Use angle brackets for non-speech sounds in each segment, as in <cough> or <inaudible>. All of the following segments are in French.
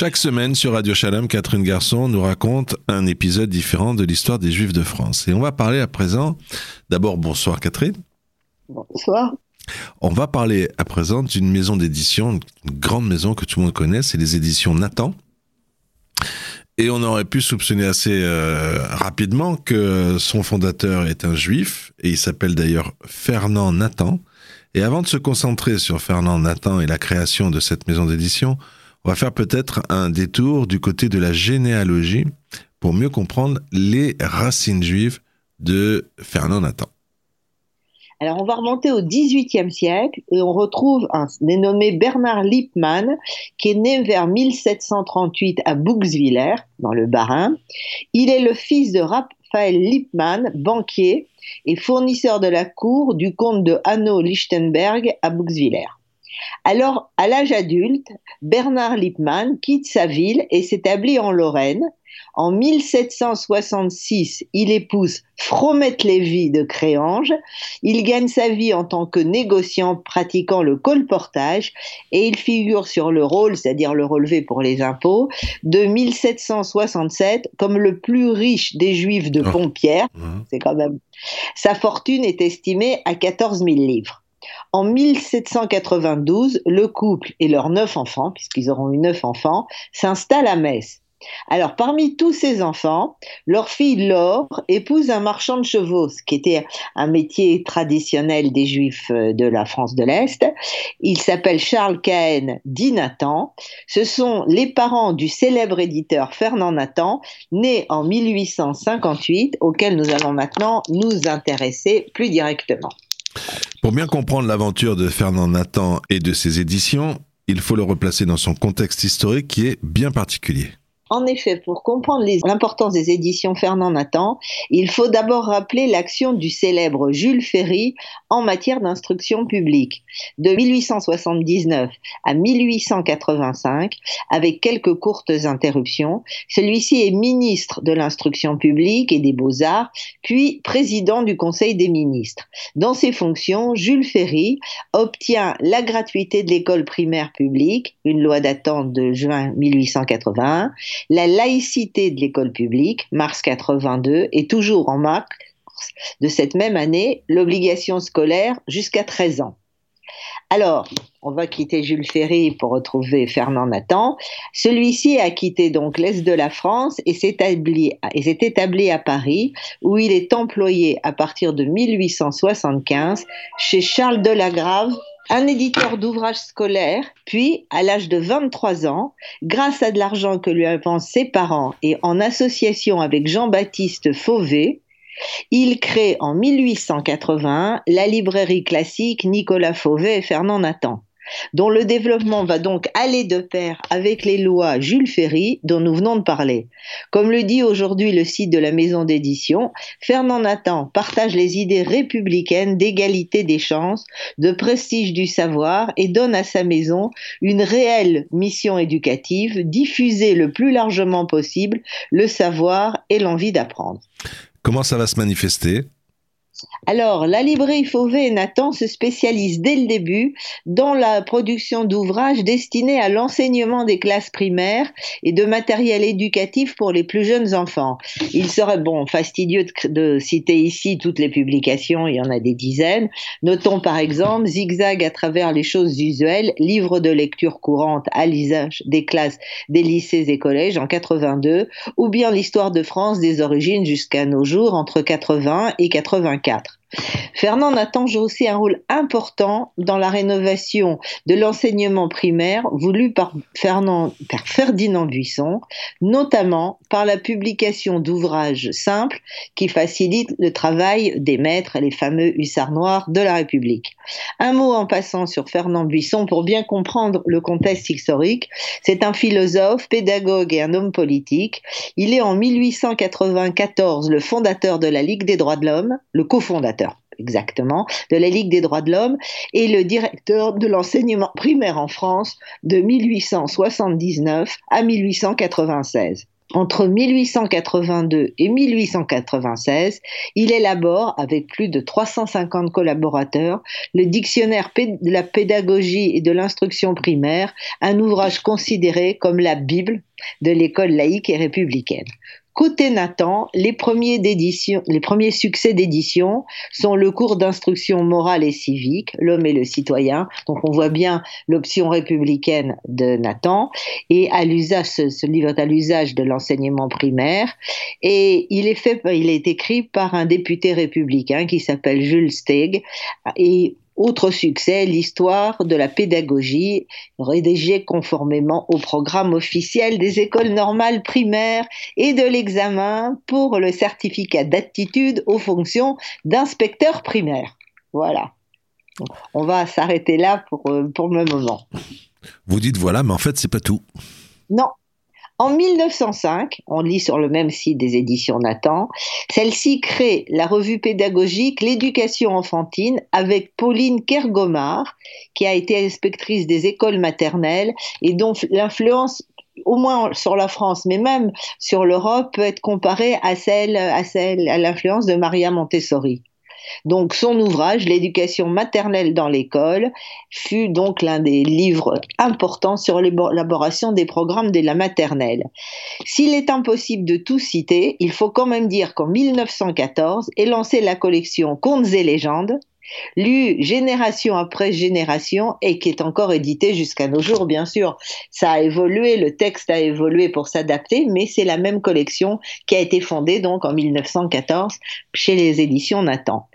Chaque semaine sur Radio Shalom, Catherine Garçon nous raconte un épisode différent de l'histoire des Juifs de France. Et on va parler à présent, d'abord bonsoir Catherine. Bonsoir. On va parler à présent d'une maison d'édition, une grande maison que tout le monde connaît, c'est les éditions Nathan. Et on aurait pu soupçonner assez euh, rapidement que son fondateur est un juif, et il s'appelle d'ailleurs Fernand Nathan. Et avant de se concentrer sur Fernand Nathan et la création de cette maison d'édition, on va faire peut-être un détour du côté de la généalogie pour mieux comprendre les racines juives de Fernand Nathan. Alors, on va remonter au XVIIIe siècle et on retrouve un dénommé Bernard Lippmann qui est né vers 1738 à Bouxwiller, dans le Bas-Rhin. Il est le fils de Raphaël Lippmann, banquier et fournisseur de la cour du comte de Hanau-Lichtenberg à Bouxwiller. Alors, à l'âge adulte, Bernard Lippmann quitte sa ville et s'établit en Lorraine. En 1766, il épouse Fromette Lévy de Créange. Il gagne sa vie en tant que négociant pratiquant le colportage et il figure sur le rôle, c'est-à-dire le relevé pour les impôts, de 1767 comme le plus riche des juifs de Pompierre. C'est quand même. Sa fortune est estimée à 14 000 livres. En 1792, le couple et leurs neuf enfants, puisqu'ils auront eu neuf enfants, s'installent à Metz. Alors, parmi tous ces enfants, leur fille Laure épouse un marchand de chevaux, ce qui était un métier traditionnel des Juifs euh, de la France de l'Est. Il s'appelle Charles Cahen dit Nathan. Ce sont les parents du célèbre éditeur Fernand Nathan, né en 1858, auquel nous allons maintenant nous intéresser plus directement. Pour bien comprendre l'aventure de Fernand Nathan et de ses éditions, il faut le replacer dans son contexte historique qui est bien particulier. En effet, pour comprendre l'importance des éditions Fernand Nathan, il faut d'abord rappeler l'action du célèbre Jules Ferry en matière d'instruction publique. De 1879 à 1885, avec quelques courtes interruptions, celui-ci est ministre de l'instruction publique et des beaux-arts, puis président du Conseil des ministres. Dans ses fonctions, Jules Ferry obtient la gratuité de l'école primaire publique, une loi datant de juin 1881, la laïcité de l'école publique, mars 82, est toujours en mars de cette même année l'obligation scolaire jusqu'à 13 ans. Alors, on va quitter Jules Ferry pour retrouver Fernand Nathan. Celui-ci a quitté donc l'Est de la France et s'est établi, établi, à Paris, où il est employé à partir de 1875 chez Charles Delagrave un éditeur d'ouvrages scolaires, puis, à l'âge de 23 ans, grâce à de l'argent que lui avancent ses parents et en association avec Jean-Baptiste Fauvet, il crée en 1881 la librairie classique Nicolas Fauvet et Fernand Nathan dont le développement va donc aller de pair avec les lois Jules Ferry dont nous venons de parler. Comme le dit aujourd'hui le site de la maison d'édition, Fernand Nathan partage les idées républicaines d'égalité des chances, de prestige du savoir et donne à sa maison une réelle mission éducative, diffuser le plus largement possible le savoir et l'envie d'apprendre. Comment ça va se manifester? Alors, la librairie Fauvet et Nathan se spécialise dès le début dans la production d'ouvrages destinés à l'enseignement des classes primaires et de matériel éducatif pour les plus jeunes enfants. Il serait bon fastidieux de, citer ici toutes les publications, il y en a des dizaines. Notons par exemple Zigzag à travers les choses usuelles, livre de lecture courante à l'usage des classes des lycées et collèges en 82, ou bien l'histoire de France des origines jusqu'à nos jours entre 80 et 84. Fernand Nathan joue aussi un rôle important dans la rénovation de l'enseignement primaire voulu par, Ferdinand Buisson, notamment par la publication d'ouvrages simples qui facilitent le travail des maîtres, les fameux hussards noirs de la République. Un mot en passant sur Fernand Buisson pour bien comprendre le contexte historique. C'est un philosophe, pédagogue et un homme politique. Il est en 1894 le fondateur de la Ligue des droits de l'homme, le cofondateur exactement, de la Ligue des droits de l'homme et le directeur de l'enseignement primaire en France de 1879 à 1896. Entre 1882 et 1896, il élabore, avec plus de 350 collaborateurs, le dictionnaire de la pédagogie et de l'instruction primaire, un ouvrage considéré comme la Bible de l'école laïque et républicaine. Côté Nathan, les premiers, succès d'édition sont le cours d'instruction morale et civique, l'homme et le citoyen. Donc on voit bien l'option républicaine de Nathan. Et à l'usage, ce, livre est à l'usage de l'enseignement primaire. Et il est fait, il est écrit par un député républicain qui s'appelle Jules Steg et autre succès, l'histoire de la pédagogie, rédigée conformément au programme officiel des écoles normales primaires et de l'examen pour le certificat d'aptitude aux fonctions d'inspecteur primaire. Voilà. On va s'arrêter là pour, euh, pour le moment. Vous dites voilà, mais en fait, c'est pas tout. Non, en 1905, on lit sur le même site des éditions Nathan, celle-ci crée la revue pédagogique L'éducation enfantine avec Pauline Kergomar, qui a été inspectrice des écoles maternelles et dont l'influence au moins sur la France, mais même sur l'Europe, peut être comparée à celle, à celle, à l'influence de Maria Montessori. Donc son ouvrage, L'éducation maternelle dans l'école, fut donc l'un des livres importants sur l'élaboration des programmes de la maternelle. S'il est impossible de tout citer, il faut quand même dire qu'en 1914 est lancée la collection Contes et légendes, lue génération après génération et qui est encore édité jusqu'à nos jours, bien sûr. Ça a évolué, le texte a évolué pour s'adapter, mais c'est la même collection qui a été fondée donc en 1914 chez les éditions Nathan.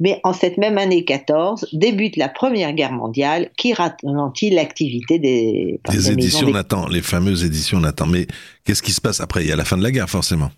Mais en cette même année 14, débute la Première Guerre mondiale qui ralentit l'activité des, des éditions Nathan, les fameuses éditions Nathan. Mais qu'est-ce qui se passe après? Il y a la fin de la guerre, forcément.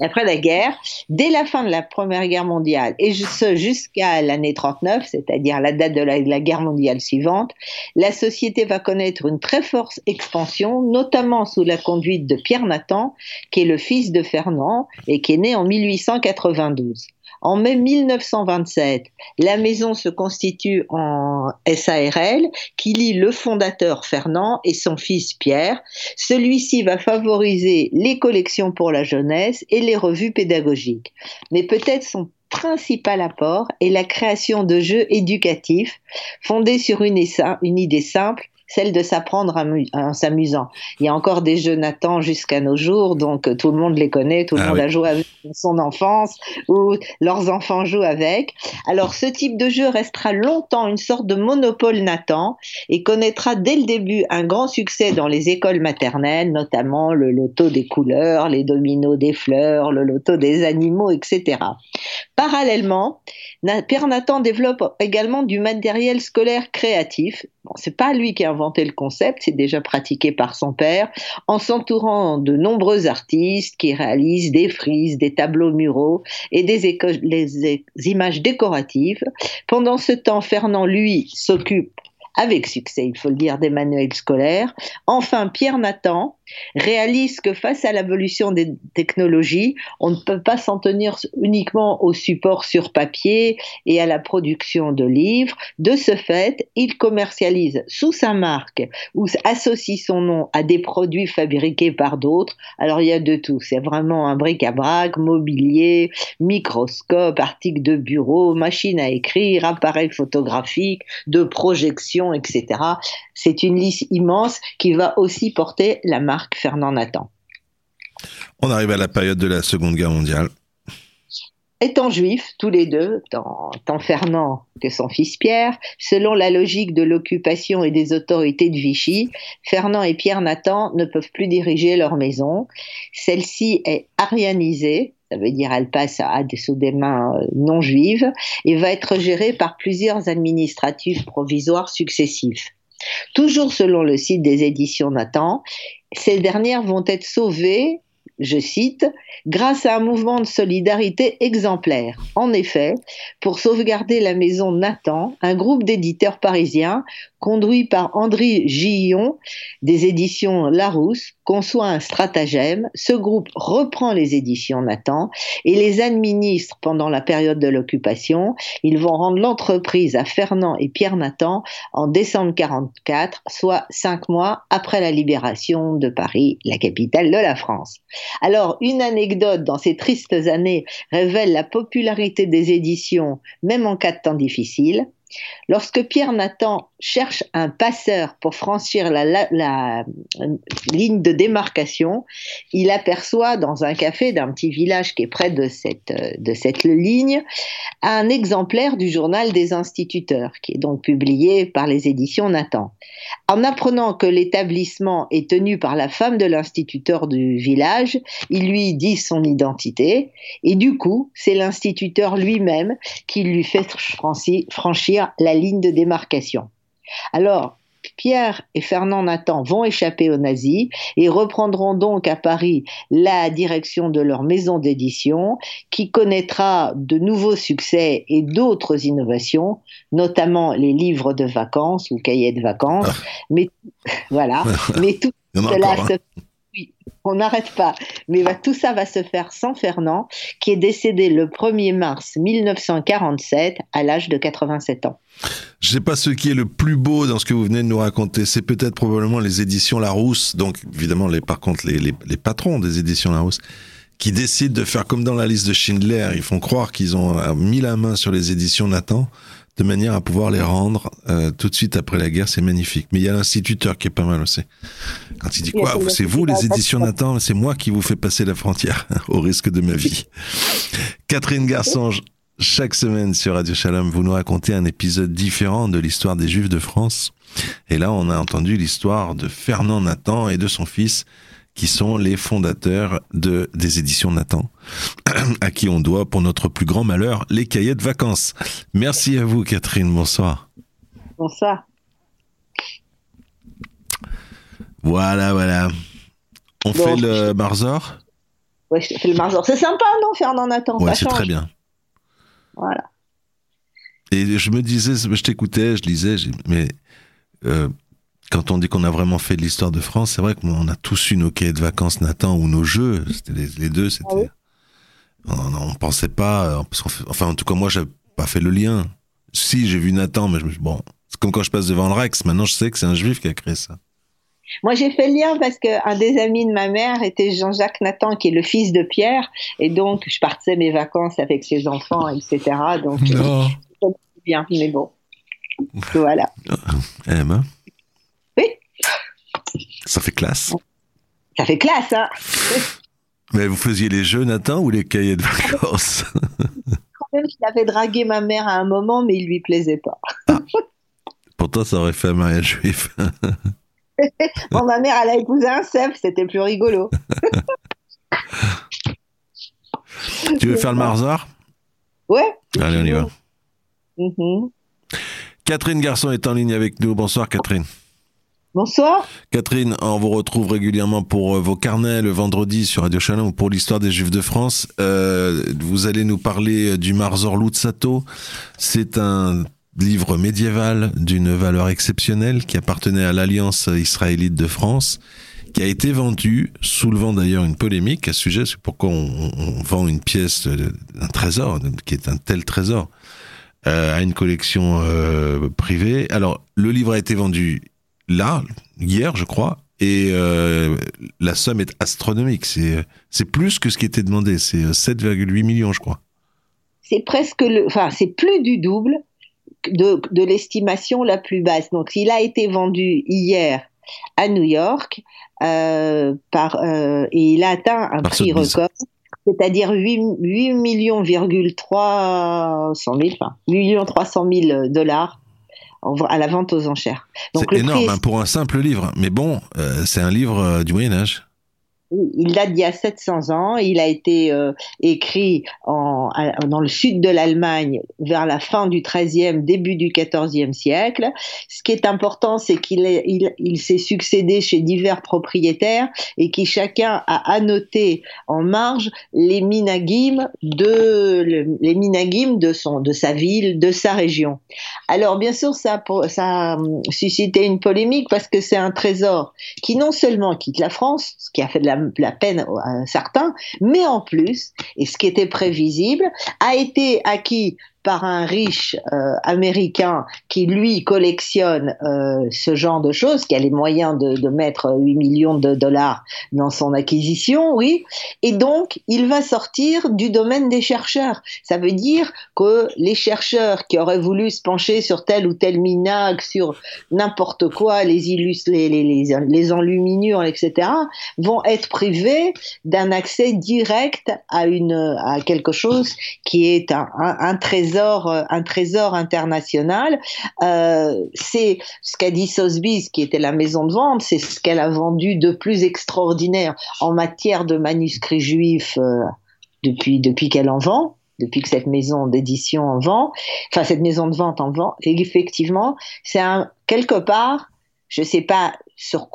Après la guerre, dès la fin de la Première Guerre mondiale et jusqu'à l'année 39, c'est-à-dire la date de la, la, guerre mondiale suivante, la société va connaître une très forte expansion, notamment sous la conduite de Pierre Nathan, qui est le fils de Fernand et qui est né en 1892. En mai 1927, la maison se constitue en SARL qui lie le fondateur Fernand et son fils Pierre. Celui-ci va favoriser les collections pour la jeunesse et les revues pédagogiques. Mais peut-être son principal apport est la création de jeux éducatifs fondés sur une, idée simple celle de s'apprendre en s'amusant. Il y a encore des jeux Nathan jusqu'à nos jours, donc euh, tout le monde les connaît, tout le ah monde a joué avec son enfance ou leurs enfants jouent avec. Alors ce type de jeu restera longtemps une sorte de monopole Nathan et connaîtra dès le début un grand succès dans les écoles maternelles, notamment le loto des couleurs, les dominos des fleurs, le loto des animaux, etc. Parallèlement, Pierre Nathan développe également du matériel scolaire créatif. Bon, c'est pas lui qui a inventé le concept, c'est déjà pratiqué par son père, en s'entourant de nombreux artistes qui réalisent des frises, des tableaux muraux et des, des images décoratives. Pendant ce temps, Fernand, lui, s'occupe avec succès, il faut le dire, des manuels scolaires. Enfin, Pierre Nathan réalise que face à l'évolution des technologies, on ne peut pas s'en tenir uniquement au support sur papier et à la production de livres. De ce fait, il commercialise sous sa marque ou associe son nom à des produits fabriqués par d'autres. Alors il y a de tout, c'est vraiment un bric-à-brac, mobilier, microscope, articles de bureau, machine à écrire, appareil photographique, de projection, etc. C'est une liste immense qui va aussi porter la marque Fernand Nathan. On arrive à la période de la Seconde Guerre mondiale. Étant juifs, tous les deux, tant, Fernand que son fils Pierre, selon la logique de l'occupation et des autorités de Vichy, Fernand et Pierre Nathan ne peuvent plus diriger leur maison. Celle-ci est arianisée, ça veut dire elle passe à des, sous des mains euh, non juives, et va être gérée par plusieurs administratifs provisoires successifs. Toujours selon le site des éditions Nathan, ces dernières vont être sauvées je cite, grâce à un mouvement de solidarité exemplaire. En effet, pour sauvegarder la maison Nathan, un groupe d'éditeurs parisiens conduit par André Gillon des éditions Larousse, conçoit un stratagème. Ce groupe reprend les éditions Nathan et les administre pendant la période de l'occupation. Ils vont rendre l'entreprise à Fernand et Pierre Nathan en décembre 44, soit cinq mois après la libération de Paris, la capitale de la France. Alors, une anecdote dans ces tristes années révèle la popularité des éditions, même en cas de temps difficile. Lorsque Pierre Nathan cherche un passeur pour franchir la, ligne de démarcation, il aperçoit dans un café d'un petit village qui est près de cette, de cette ligne un exemplaire du journal des instituteurs, qui est donc publié par les éditions Nathan. En apprenant que l'établissement est tenu par la femme de l'instituteur du village, il lui dit son identité et du coup, c'est l'instituteur lui-même qui lui fait franchir la ligne de démarcation. Alors, Pierre et Fernand Nathan vont échapper aux nazis et reprendront donc à Paris la direction de leur maison d'édition qui connaîtra de nouveaux succès et d'autres innovations, notamment les livres de vacances ou cahiers de vacances. Ah. Mais <laughs> voilà, <laughs> mais tout cela se on n'arrête pas. Mais tout ça va se faire sans Fernand, qui est décédé le 1er mars 1947 à l'âge de 87 ans. Je ne sais pas ce qui est le plus beau dans ce que vous venez de nous raconter. C'est peut-être probablement les éditions Larousse. Donc, évidemment, par contre, les, les patrons des éditions Larousse qui décident de faire comme dans la liste de Schindler. Ils font croire qu'ils ont mis la main sur les éditions Nathan de manière à pouvoir les rendre euh, tout de suite après la guerre. C'est magnifique. Mais il y a l'instituteur qui est pas mal aussi. Quand il dit quoi C'est vous les éditions Nathan C'est moi qui vous fais passer la frontière <laughs> au risque de ma vie. <laughs> Catherine Garçange, chaque semaine sur Radio Shalom, vous nous racontez un épisode différent de l'histoire des Juifs de France. Et là, on a entendu l'histoire de Fernand Nathan et de son fils qui sont les fondateurs de, des éditions Nathan, <clears throat> à qui on doit, pour notre plus grand malheur, les cahiers de vacances. Merci à vous, Catherine. Bonsoir. Bonsoir. Voilà, voilà. On fait le Marzor? Oui, je fais le Marzor. C'est sympa, non, Fernand Nathan? Oui, c'est très bien. Voilà. Et je me disais, je t'écoutais, je lisais, mais euh, quand on dit qu'on a vraiment fait de l'histoire de France, c'est vrai qu'on a tous eu nos cahiers de vacances Nathan ou nos jeux. C'était les, deux, c'était. Ah on, pensait pas. enfin, en tout cas, moi, j'ai pas fait le lien. Si, j'ai vu Nathan, mais je, bon, c'est comme quand je passe devant le Rex. Maintenant, je sais que c'est un juif qui a créé ça. Moi, j'ai fait le lien parce qu'un des amis de ma mère était Jean-Jacques Nathan, qui est le fils de Pierre. Et donc, je partais mes vacances avec ses enfants, etc. Donc, non. Euh, bien, mais bon. Voilà. Eh ben. Ça fait classe. Ça fait classe, hein Mais vous faisiez les jeux, Nathan, ou les cahiers de vacances? <laughs> Quand même, il avait dragué ma mère à un moment, mais il lui plaisait pas. Ah. Pourtant, ça aurait fait un mariage juif. <laughs> bon, ma mère, elle a épousé un chef, c'était plus rigolo. tu veux faire le Marzar Ouais. Allez, on y va. Mhm. Catherine Garçon est en ligne avec nous. Bonsoir, Catherine. Bonsoir. Catherine, on vous retrouve régulièrement pour euh, vos carnets le vendredi sur Radio Shalom ou pour l'histoire des Juifs de France. Euh, vous allez nous parler du Marzor Lutzato. C'est un livre médiéval d'une valeur exceptionnelle qui appartenait à l'Alliance israélite de France, qui a été vendu, soulevant d'ailleurs une polémique à ce sujet, c'est pourquoi on, vend une pièce d'un trésor, qui est un tel trésor, euh, à une collection privée. Alors, le livre a été vendu là, hier, je crois, et euh, la somme est astronomique. C'est, plus que ce qui était demandé. C'est 7,8 euh, millions, je crois. C'est presque le, enfin, c'est plus du double de, de l'estimation la plus basse. Donc, il a été vendu hier à New York euh, par, et il a atteint un prix record. C'est-à-dire 8, 8 millions, 300 000, enfin, 8 millions 300 000 dollars à la vente aux enchères. C'est énorme hein, pour un simple livre, mais bon, euh, c'est un livre euh, du Moyen Âge. Il date d'il y a 700 ans. Il a été euh, écrit dans le sud de l'Allemagne vers la fin du XIIIe, début du XIVe siècle. Ce qui est important, c'est qu'il il, il s'est succédé chez divers propriétaires et qui chacun a annoté en marge les minagim de les de son de sa ville, de sa région. Alors bien sûr, ça ça a suscité une polémique parce que c'est un trésor qui non seulement quitte la France, ce qui a fait de la la, peine à certains, mais en plus, et ce qui était prévisible, a été acquis par un riche euh, américain qui lui collectionne euh, ce genre de choses, qui a les moyens de, mettre 8 millions de dollars dans son acquisition, oui, et donc il va sortir du domaine des chercheurs. Ça veut dire que les chercheurs qui auraient voulu se pencher sur tel ou tel minag, sur n'importe quoi, les, illustres, les, les, les, les enluminures, etc., vont être privés d'un accès direct à, une, à quelque chose qui est un, un trésor euh, un trésor international. Euh, c'est ce qu'a dit Sotheby's, qui était la maison de vente, c'est ce qu'elle a vendu de plus extraordinaire en matière de manuscrits juifs euh, depuis, depuis qu'elle en vend depuis que cette maison d'édition en vend, enfin cette maison de vente en vend, effectivement, c'est quelque part, je ne sais pas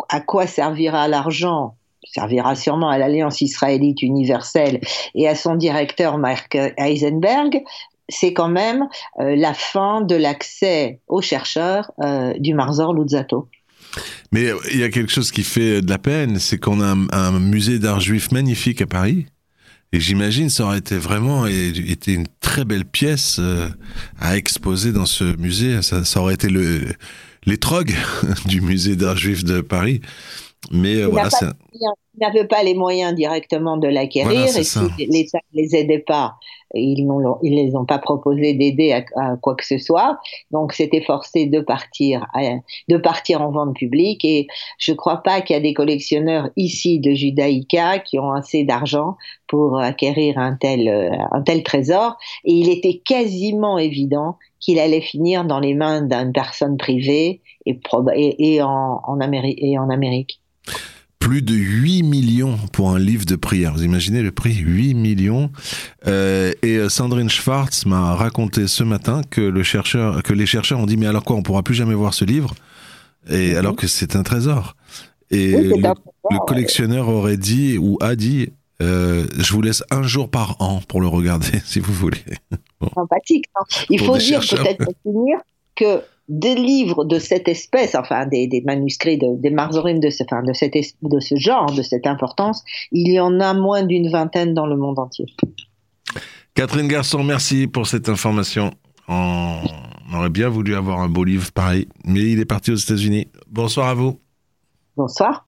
à quoi servira l'argent servira sûrement à l'Alliance israélite universelle et à son directeur Mark Heisenberg, c'est quand même euh, la fin de l'accès aux chercheurs euh, du Marzor Luzzatto. Mais il y a quelque chose qui fait de la peine, c'est qu'on a un, musée d'art juif magnifique à Paris. Et j'imagine ça aurait été vraiment été une très belle pièce euh, à exposer dans ce musée. Ça, aurait été le l'étrogue <laughs> du musée d'art juif de Paris. Mais voilà, c'est ils n'avaient pas les moyens directement de l'acquérir et si l'État ne les aidait pas, ils ne les ont pas proposé d'aider à, quoi que ce soit. Donc c'était forcé de partir, de partir en vente publique et je ne crois pas qu'il y a des collectionneurs ici de Judaïka qui ont assez d'argent pour acquérir un tel, un tel trésor. Et il était quasiment évident qu'il allait finir dans les mains d'une personne privée et, et, en, en et en Amérique plus de 8 millions pour un livre de prière. Vous imaginez le prix? 8 millions. Euh, et euh, Sandrine Schwartz m'a raconté ce matin que, le chercheur, que les chercheurs ont dit Mais alors quoi, on pourra plus jamais voir ce livre? Et mhm. Alors que c'est un trésor. Et le, collectionneur aurait dit ou a dit euh, je vous laisse un jour par an pour le regarder, <laughs> si vous voulez. Sympathique. Hein. Il faut dire, peut-être pour finir, que des livres de cette espèce, enfin des, manuscrits, des marzorim de ce, de, cette, de ce genre, de cette importance, il y en a moins d'une vingtaine dans le monde entier. Catherine Garçon, merci pour cette information. On aurait bien voulu avoir un beau livre pareil, mais il est parti aux États-Unis. Bonsoir à vous. Bonsoir.